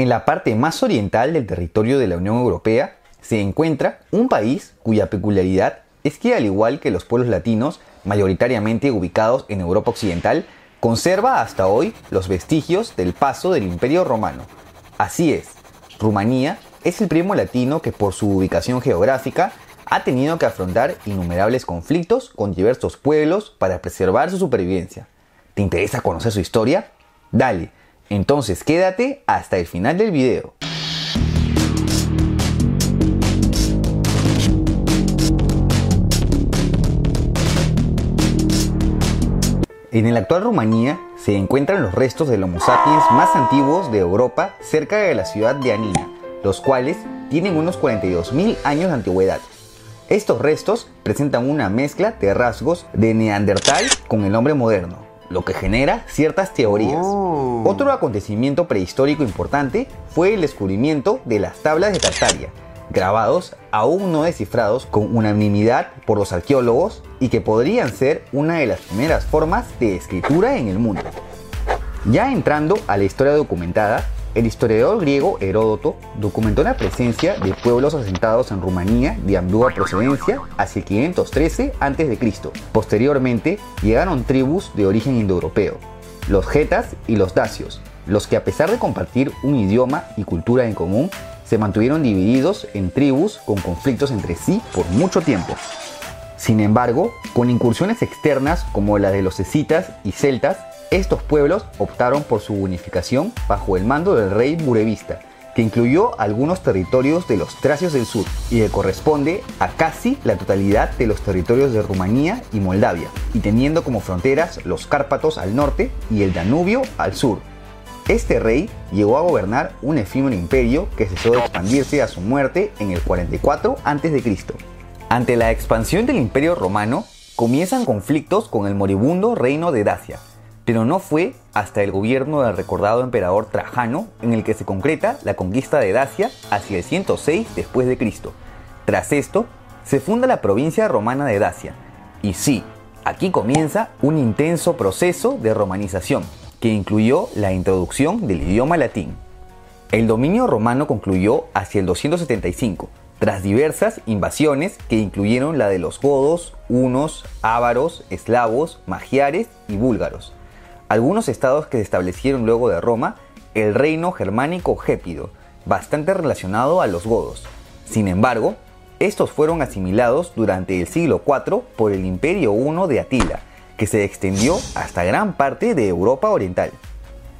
En la parte más oriental del territorio de la Unión Europea se encuentra un país cuya peculiaridad es que al igual que los pueblos latinos, mayoritariamente ubicados en Europa Occidental, conserva hasta hoy los vestigios del paso del Imperio Romano. Así es, Rumanía es el primo latino que por su ubicación geográfica ha tenido que afrontar innumerables conflictos con diversos pueblos para preservar su supervivencia. ¿Te interesa conocer su historia? Dale, entonces quédate hasta el final del video. En el actual Rumanía se encuentran los restos del Homo sapiens más antiguos de Europa cerca de la ciudad de Anina, los cuales tienen unos 42.000 años de antigüedad. Estos restos presentan una mezcla de rasgos de Neandertal con el hombre moderno, lo que genera ciertas teorías. Oh. Otro acontecimiento prehistórico importante fue el descubrimiento de las tablas de Tartaria, grabados aún no descifrados con unanimidad por los arqueólogos y que podrían ser una de las primeras formas de escritura en el mundo. Ya entrando a la historia documentada, el historiador griego Heródoto documentó la presencia de pueblos asentados en Rumanía de ambigua procedencia hacia 513 a.C. Posteriormente llegaron tribus de origen indoeuropeo, los getas y los dacios, los que a pesar de compartir un idioma y cultura en común, se mantuvieron divididos en tribus con conflictos entre sí por mucho tiempo. Sin embargo, con incursiones externas como la de los escitas y celtas, estos pueblos optaron por su unificación bajo el mando del rey Burevista, que incluyó algunos territorios de los Tracios del sur y que corresponde a casi la totalidad de los territorios de Rumanía y Moldavia, y teniendo como fronteras los Cárpatos al norte y el Danubio al sur, este rey llegó a gobernar un efímero imperio que cesó de expandirse a su muerte en el 44 a.C. Ante la expansión del imperio romano, comienzan conflictos con el moribundo reino de Dacia, pero no fue hasta el gobierno del recordado emperador Trajano en el que se concreta la conquista de Dacia hacia el 106 después de Cristo. Tras esto, se funda la provincia romana de Dacia. Y sí, aquí comienza un intenso proceso de romanización, que incluyó la introducción del idioma latín. El dominio romano concluyó hacia el 275, tras diversas invasiones que incluyeron la de los godos, hunos, ávaros, eslavos, magiares y búlgaros. Algunos estados que se establecieron luego de Roma, el reino germánico gépido, bastante relacionado a los godos. Sin embargo, estos fueron asimilados durante el siglo IV por el Imperio I de Atila, que se extendió hasta gran parte de Europa Oriental.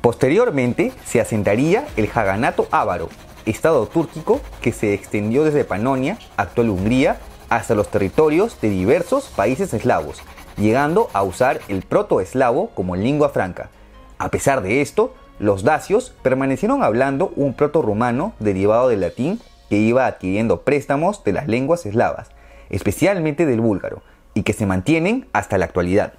Posteriormente se asentaría el Haganato Ávaro, estado túrquico que se extendió desde Panonia, actual Hungría, hasta los territorios de diversos países eslavos, llegando a usar el proto-eslavo como lengua franca. A pesar de esto, los dacios permanecieron hablando un proto-rumano derivado del latín que iba adquiriendo préstamos de las lenguas eslavas, especialmente del búlgaro, y que se mantienen hasta la actualidad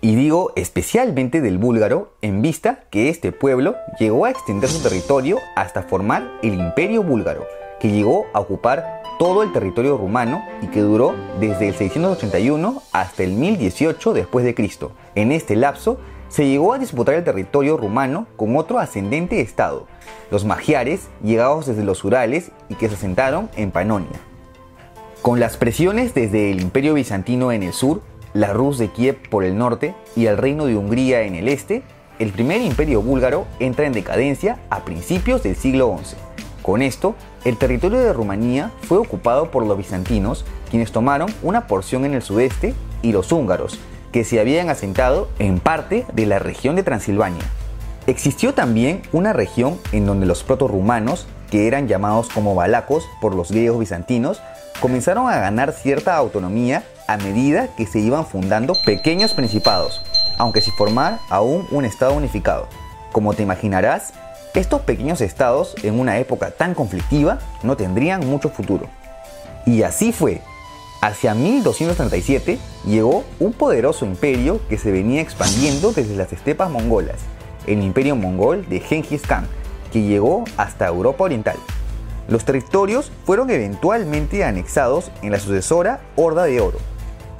y digo especialmente del búlgaro en vista que este pueblo llegó a extender su territorio hasta formar el imperio búlgaro, que llegó a ocupar todo el territorio rumano y que duró desde el 681 hasta el 1018 después de Cristo. En este lapso se llegó a disputar el territorio rumano con otro ascendente estado, los magiares llegados desde los Urales y que se asentaron en Panonia. Con las presiones desde el imperio bizantino en el sur, la Rus de Kiev por el norte y el Reino de Hungría en el este, el primer imperio búlgaro entra en decadencia a principios del siglo XI. Con esto, el territorio de Rumanía fue ocupado por los bizantinos, quienes tomaron una porción en el sudeste, y los húngaros, que se habían asentado en parte de la región de Transilvania. Existió también una región en donde los proto-rumanos, que eran llamados como balacos por los griegos bizantinos, comenzaron a ganar cierta autonomía a medida que se iban fundando pequeños principados, aunque sin formar aún un estado unificado. Como te imaginarás, estos pequeños estados en una época tan conflictiva no tendrían mucho futuro. Y así fue. Hacia 1237 llegó un poderoso imperio que se venía expandiendo desde las estepas mongolas, el imperio mongol de Genghis Khan, que llegó hasta Europa Oriental. Los territorios fueron eventualmente anexados en la sucesora Horda de Oro,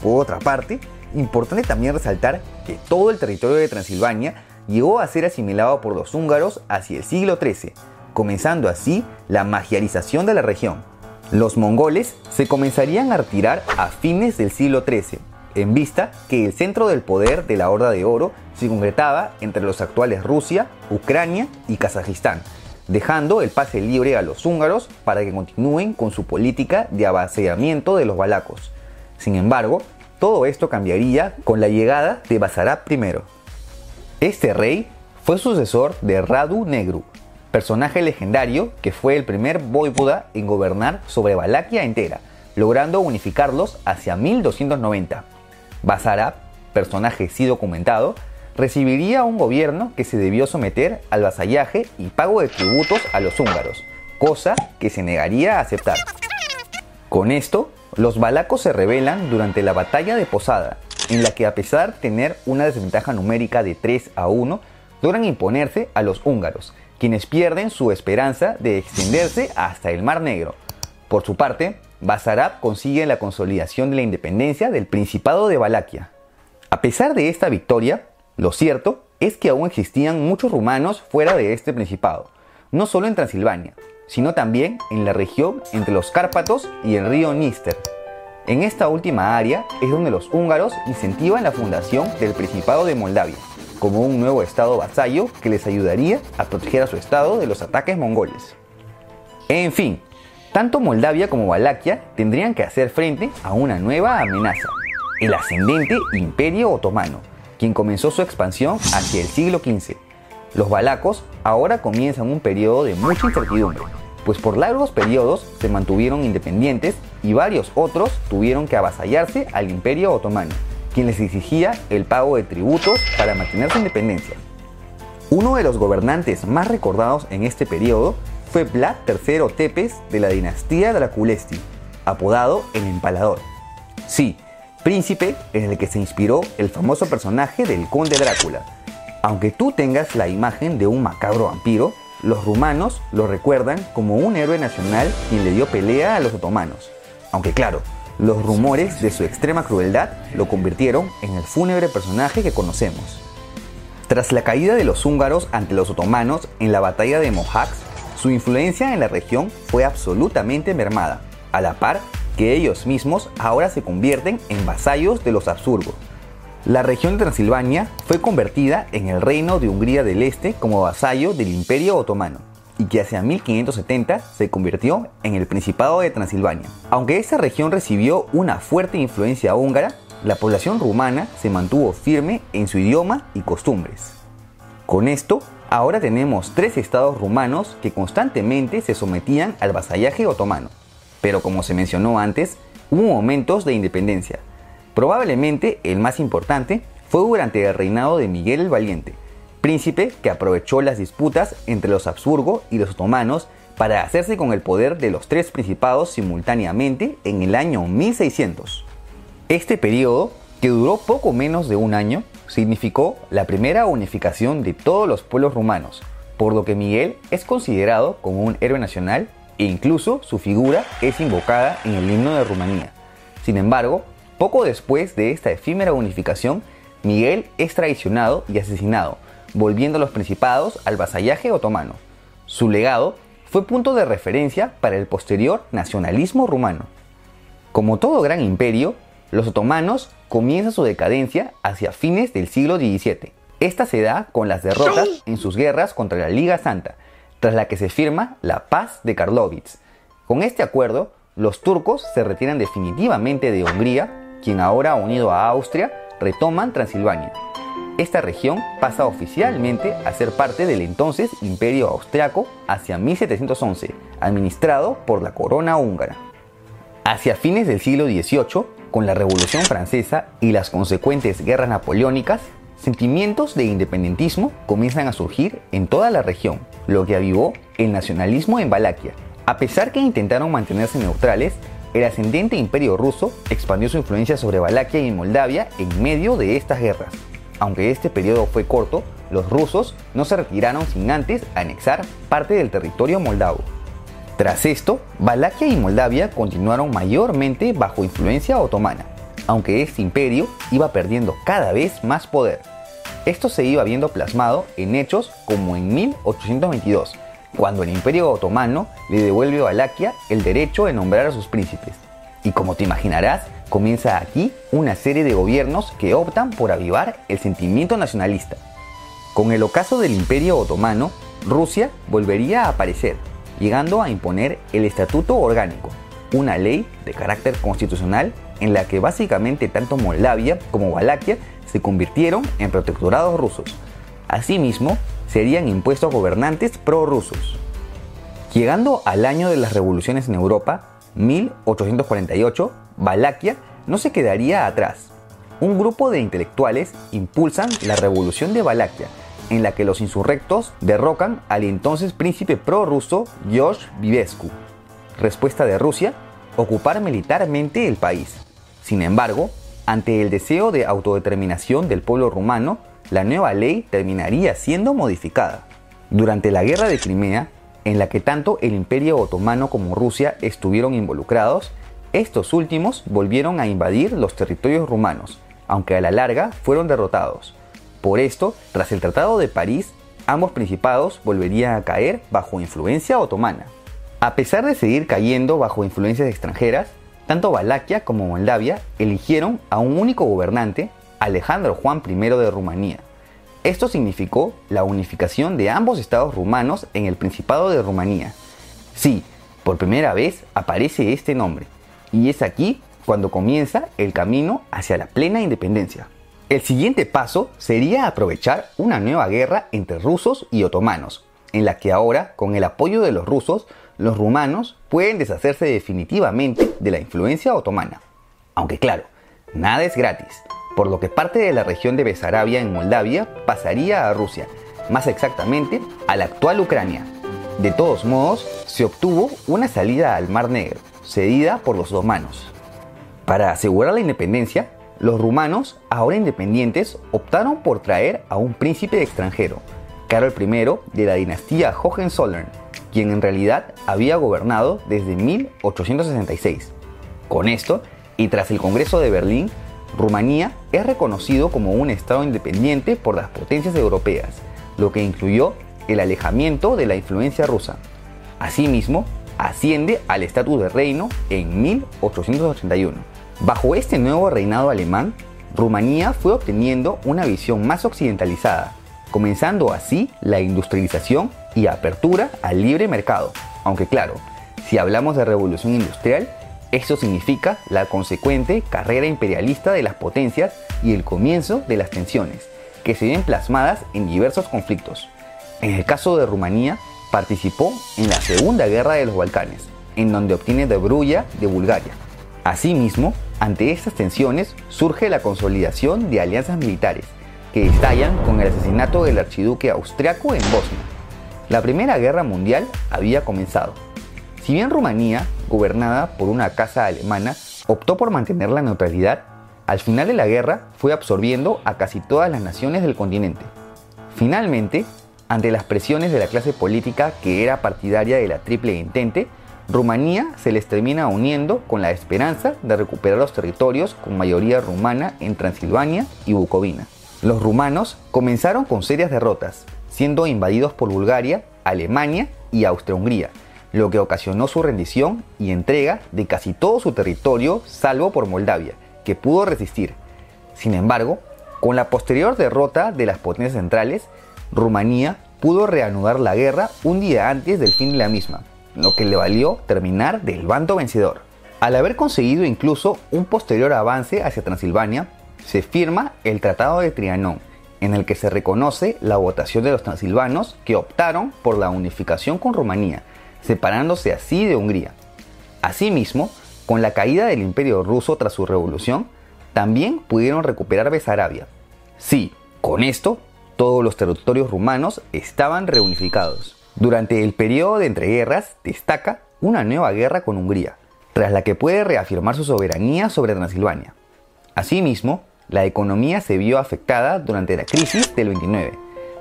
por otra parte, importante también resaltar que todo el territorio de Transilvania llegó a ser asimilado por los húngaros hacia el siglo XIII. comenzando así la magiarización de la región. Los mongoles se comenzarían a retirar a fines del siglo XIII, en vista que el centro del poder de la Horda de Oro se concretaba entre los actuales Rusia, Ucrania y Kazajistán, dejando el pase libre a los húngaros para que continúen con su política de avasalamiento de los balacos. Sin embargo, todo esto cambiaría con la llegada de Basarab I. Este rey fue sucesor de Radu Negru, personaje legendario que fue el primer voivoda en gobernar sobre Valaquia entera, logrando unificarlos hacia 1290. Basarab, personaje sí documentado, recibiría un gobierno que se debió someter al vasallaje y pago de tributos a los húngaros, cosa que se negaría a aceptar. Con esto, los balacos se rebelan durante la batalla de Posada, en la que a pesar de tener una desventaja numérica de 3 a 1, logran imponerse a los húngaros, quienes pierden su esperanza de extenderse hasta el Mar Negro. Por su parte, Basarab consigue la consolidación de la independencia del Principado de Valaquia. A pesar de esta victoria, lo cierto es que aún existían muchos rumanos fuera de este principado, no solo en Transilvania, sino también en la región entre los Cárpatos y el río Níster. En esta última área es donde los húngaros incentivan la fundación del Principado de Moldavia, como un nuevo estado vasallo que les ayudaría a proteger a su estado de los ataques mongoles. En fin, tanto Moldavia como Valaquia tendrían que hacer frente a una nueva amenaza, el ascendente Imperio Otomano, quien comenzó su expansión hacia el siglo XV. Los balacos ahora comienzan un periodo de mucha incertidumbre, pues por largos periodos se mantuvieron independientes y varios otros tuvieron que avasallarse al Imperio Otomano quien les exigía el pago de tributos para mantener su independencia. Uno de los gobernantes más recordados en este periodo fue Vlad III Tepes de la dinastía Draculesti, apodado el Empalador. Sí, príncipe en el que se inspiró el famoso personaje del conde Drácula. Aunque tú tengas la imagen de un macabro vampiro, los rumanos lo recuerdan como un héroe nacional quien le dio pelea a los otomanos. Aunque claro, los rumores de su extrema crueldad lo convirtieron en el fúnebre personaje que conocemos. Tras la caída de los húngaros ante los otomanos en la batalla de Mohacs, su influencia en la región fue absolutamente mermada, a la par que ellos mismos ahora se convierten en vasallos de los Habsburgo. La región de Transilvania fue convertida en el reino de Hungría del Este como vasallo del Imperio Otomano y que hacia 1570 se convirtió en el Principado de Transilvania. Aunque esta región recibió una fuerte influencia húngara, la población rumana se mantuvo firme en su idioma y costumbres. Con esto, ahora tenemos tres estados rumanos que constantemente se sometían al vasallaje otomano. Pero como se mencionó antes, hubo momentos de independencia. Probablemente el más importante fue durante el reinado de Miguel el Valiente, príncipe que aprovechó las disputas entre los Habsburgo y los otomanos para hacerse con el poder de los tres principados simultáneamente en el año 1600. Este periodo, que duró poco menos de un año, significó la primera unificación de todos los pueblos rumanos, por lo que Miguel es considerado como un héroe nacional e incluso su figura es invocada en el himno de Rumanía. Sin embargo, poco después de esta efímera unificación, Miguel es traicionado y asesinado, volviendo a los principados al vasallaje otomano. Su legado fue punto de referencia para el posterior nacionalismo rumano. Como todo gran imperio, los otomanos comienzan su decadencia hacia fines del siglo XVII. Esta se da con las derrotas en sus guerras contra la Liga Santa, tras la que se firma la Paz de Karlovitz. Con este acuerdo, los turcos se retiran definitivamente de Hungría, quien ahora unido a Austria retoman Transilvania. Esta región pasa oficialmente a ser parte del entonces Imperio Austriaco hacia 1711, administrado por la corona húngara. Hacia fines del siglo XVIII, con la Revolución Francesa y las consecuentes guerras napoleónicas, sentimientos de independentismo comienzan a surgir en toda la región, lo que avivó el nacionalismo en Valaquia. A pesar que intentaron mantenerse neutrales, el ascendente imperio ruso expandió su influencia sobre Valaquia y Moldavia en medio de estas guerras. Aunque este periodo fue corto, los rusos no se retiraron sin antes anexar parte del territorio moldavo. Tras esto, Valaquia y Moldavia continuaron mayormente bajo influencia otomana, aunque este imperio iba perdiendo cada vez más poder. Esto se iba viendo plasmado en hechos como en 1822, cuando el Imperio Otomano le devuelve a Valaquia el derecho de nombrar a sus príncipes. Y como te imaginarás, comienza aquí una serie de gobiernos que optan por avivar el sentimiento nacionalista. Con el ocaso del Imperio Otomano, Rusia volvería a aparecer, llegando a imponer el Estatuto Orgánico, una ley de carácter constitucional en la que básicamente tanto Moldavia como Valaquia se convirtieron en protectorados rusos. Asimismo, serían impuestos gobernantes prorrusos. Llegando al año de las revoluciones en Europa, 1848, Valaquia no se quedaría atrás. Un grupo de intelectuales impulsan la revolución de Valaquia, en la que los insurrectos derrocan al entonces príncipe prorruso George Vivescu. Respuesta de Rusia, ocupar militarmente el país. Sin embargo, ante el deseo de autodeterminación del pueblo rumano, la nueva ley terminaría siendo modificada. Durante la guerra de Crimea, en la que tanto el Imperio Otomano como Rusia estuvieron involucrados, estos últimos volvieron a invadir los territorios rumanos, aunque a la larga fueron derrotados. Por esto, tras el Tratado de París, ambos principados volverían a caer bajo influencia otomana. A pesar de seguir cayendo bajo influencias extranjeras, tanto Valaquia como Moldavia eligieron a un único gobernante, Alejandro Juan I de Rumanía. Esto significó la unificación de ambos estados rumanos en el Principado de Rumanía. Sí, por primera vez aparece este nombre, y es aquí cuando comienza el camino hacia la plena independencia. El siguiente paso sería aprovechar una nueva guerra entre rusos y otomanos, en la que ahora, con el apoyo de los rusos, los rumanos pueden deshacerse definitivamente de la influencia otomana. Aunque claro, nada es gratis, por lo que parte de la región de Besarabia en Moldavia pasaría a Rusia, más exactamente a la actual Ucrania. De todos modos, se obtuvo una salida al Mar Negro, cedida por los otomanos. Para asegurar la independencia, los rumanos, ahora independientes, optaron por traer a un príncipe extranjero, Carol I de la dinastía Hohenzollern, quien en realidad había gobernado desde 1866. Con esto, y tras el Congreso de Berlín, Rumanía es reconocido como un Estado independiente por las potencias europeas, lo que incluyó el alejamiento de la influencia rusa. Asimismo, asciende al estatus de reino en 1881. Bajo este nuevo reinado alemán, Rumanía fue obteniendo una visión más occidentalizada, comenzando así la industrialización y apertura al libre mercado. Aunque claro, si hablamos de revolución industrial, esto significa la consecuente carrera imperialista de las potencias y el comienzo de las tensiones, que se ven plasmadas en diversos conflictos. En el caso de Rumanía, participó en la Segunda Guerra de los Balcanes, en donde obtiene Dobruya de Bulgaria. Asimismo, ante estas tensiones surge la consolidación de alianzas militares, que estallan con el asesinato del archiduque austriaco en Bosnia. La Primera Guerra Mundial había comenzado. Si bien Rumanía, gobernada por una casa alemana, optó por mantener la neutralidad, al final de la guerra fue absorbiendo a casi todas las naciones del continente. Finalmente, ante las presiones de la clase política que era partidaria de la Triple Entente, Rumanía se les termina uniendo con la esperanza de recuperar los territorios con mayoría rumana en Transilvania y Bucovina. Los rumanos comenzaron con serias derrotas, siendo invadidos por Bulgaria, Alemania y Austria-Hungría, lo que ocasionó su rendición y entrega de casi todo su territorio salvo por Moldavia, que pudo resistir. Sin embargo, con la posterior derrota de las potencias centrales, Rumanía pudo reanudar la guerra un día antes del fin de la misma, lo que le valió terminar del bando vencedor. Al haber conseguido incluso un posterior avance hacia Transilvania, se firma el Tratado de Trianón, en el que se reconoce la votación de los transilvanos que optaron por la unificación con Rumanía, separándose así de Hungría. Asimismo, con la caída del imperio ruso tras su revolución, también pudieron recuperar Besarabia. Sí, con esto, todos los territorios rumanos estaban reunificados. Durante el periodo de entreguerras destaca una nueva guerra con Hungría, tras la que puede reafirmar su soberanía sobre Transilvania. Asimismo, la economía se vio afectada durante la crisis del 29.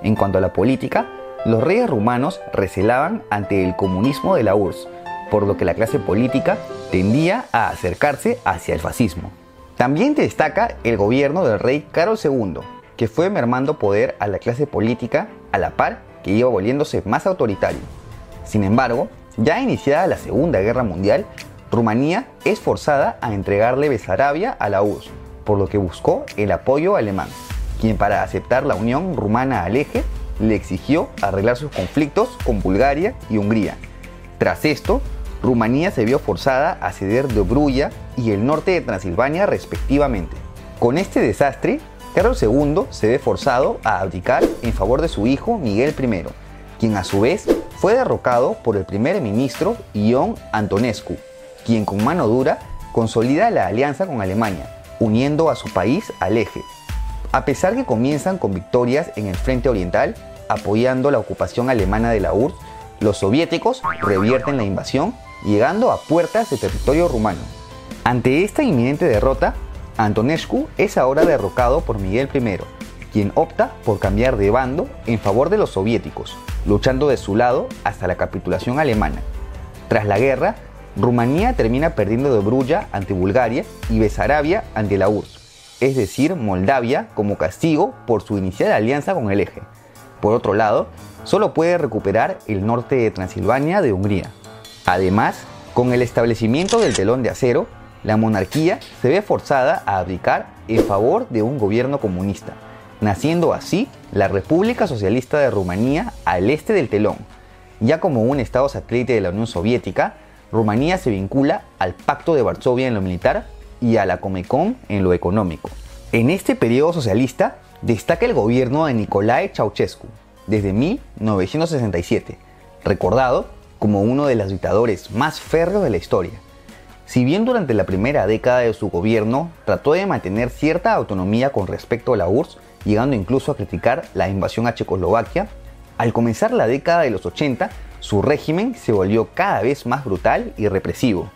En cuanto a la política, los reyes rumanos recelaban ante el comunismo de la URSS, por lo que la clase política tendía a acercarse hacia el fascismo. También destaca el gobierno del rey Carlos II, que fue mermando poder a la clase política a la par que iba volviéndose más autoritario. Sin embargo, ya iniciada la Segunda Guerra Mundial, Rumanía es forzada a entregarle Besarabia a la URSS, por lo que buscó el apoyo alemán, quien para aceptar la unión rumana al eje le exigió arreglar sus conflictos con Bulgaria y Hungría. Tras esto, Rumanía se vio forzada a ceder Dobruya y el norte de Transilvania respectivamente. Con este desastre, Carlos II se ve forzado a abdicar en favor de su hijo Miguel I, quien a su vez fue derrocado por el primer ministro Ion Antonescu, quien con mano dura consolida la alianza con Alemania, uniendo a su país al eje. A pesar que comienzan con victorias en el frente oriental, apoyando la ocupación alemana de la URSS, los soviéticos revierten la invasión, llegando a puertas de territorio rumano. Ante esta inminente derrota, Antonescu es ahora derrocado por Miguel I, quien opta por cambiar de bando en favor de los soviéticos, luchando de su lado hasta la capitulación alemana. Tras la guerra, Rumanía termina perdiendo de Brulla ante Bulgaria y Besarabia ante la URSS, es decir, Moldavia como castigo por su inicial alianza con el eje. Por otro lado, solo puede recuperar el norte de Transilvania de Hungría. Además, con el establecimiento del telón de acero, la monarquía se ve forzada a abdicar en favor de un gobierno comunista, naciendo así la República Socialista de Rumanía al este del telón. Ya como un estado satélite de la Unión Soviética, Rumanía se vincula al Pacto de Varsovia en lo militar y a la Comecon en lo económico. En este periodo socialista destaca el gobierno de Nicolae Ceausescu desde 1967, recordado como uno de los dictadores más férreos de la historia. Si bien durante la primera década de su gobierno trató de mantener cierta autonomía con respecto a la URSS, llegando incluso a criticar la invasión a Checoslovaquia, al comenzar la década de los 80, su régimen se volvió cada vez más brutal y represivo.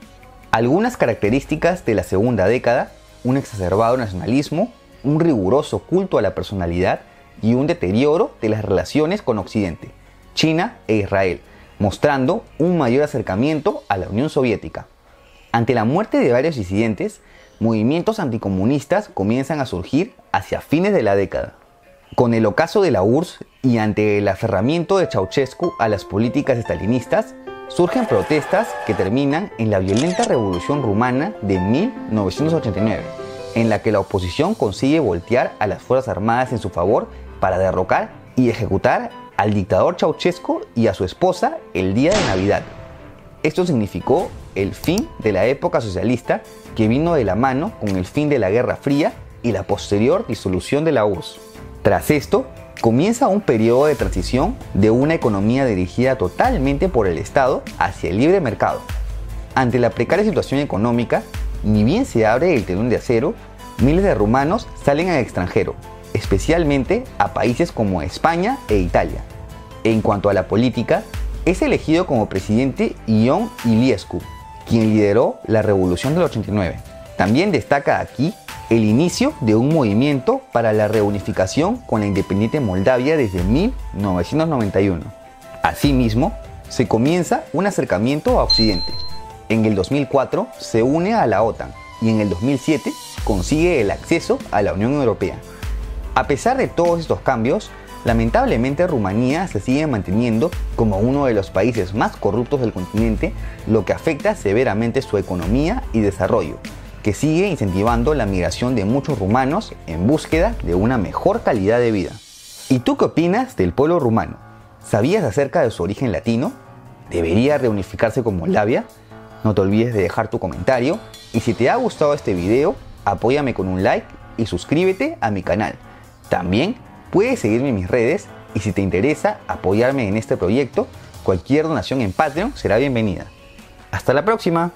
Algunas características de la segunda década, un exacerbado nacionalismo, un riguroso culto a la personalidad y un deterioro de las relaciones con Occidente, China e Israel, mostrando un mayor acercamiento a la Unión Soviética. Ante la muerte de varios disidentes, movimientos anticomunistas comienzan a surgir hacia fines de la década. Con el ocaso de la URSS y ante el aferramiento de Ceausescu a las políticas estalinistas, surgen protestas que terminan en la violenta revolución rumana de 1989, en la que la oposición consigue voltear a las Fuerzas Armadas en su favor para derrocar y ejecutar al dictador Ceausescu y a su esposa el día de Navidad. Esto significó el fin de la época socialista que vino de la mano con el fin de la Guerra Fría y la posterior disolución de la URSS. Tras esto, comienza un periodo de transición de una economía dirigida totalmente por el Estado hacia el libre mercado. Ante la precaria situación económica, ni bien se abre el telón de acero, miles de rumanos salen al extranjero, especialmente a países como España e Italia. En cuanto a la política, es elegido como presidente Ion Iliescu, quien lideró la Revolución del 89. También destaca aquí el inicio de un movimiento para la reunificación con la independiente Moldavia desde 1991. Asimismo, se comienza un acercamiento a Occidente. En el 2004 se une a la OTAN y en el 2007 consigue el acceso a la Unión Europea. A pesar de todos estos cambios, lamentablemente Rumanía se sigue manteniendo como uno de los países más corruptos del continente, lo que afecta severamente su economía y desarrollo, que sigue incentivando la migración de muchos rumanos en búsqueda de una mejor calidad de vida. ¿Y tú qué opinas del pueblo rumano? ¿Sabías acerca de su origen latino? ¿Debería reunificarse con Moldavia? No te olvides de dejar tu comentario y si te ha gustado este video, apóyame con un like y suscríbete a mi canal. También puedes seguirme en mis redes y si te interesa apoyarme en este proyecto, cualquier donación en Patreon será bienvenida. Hasta la próxima.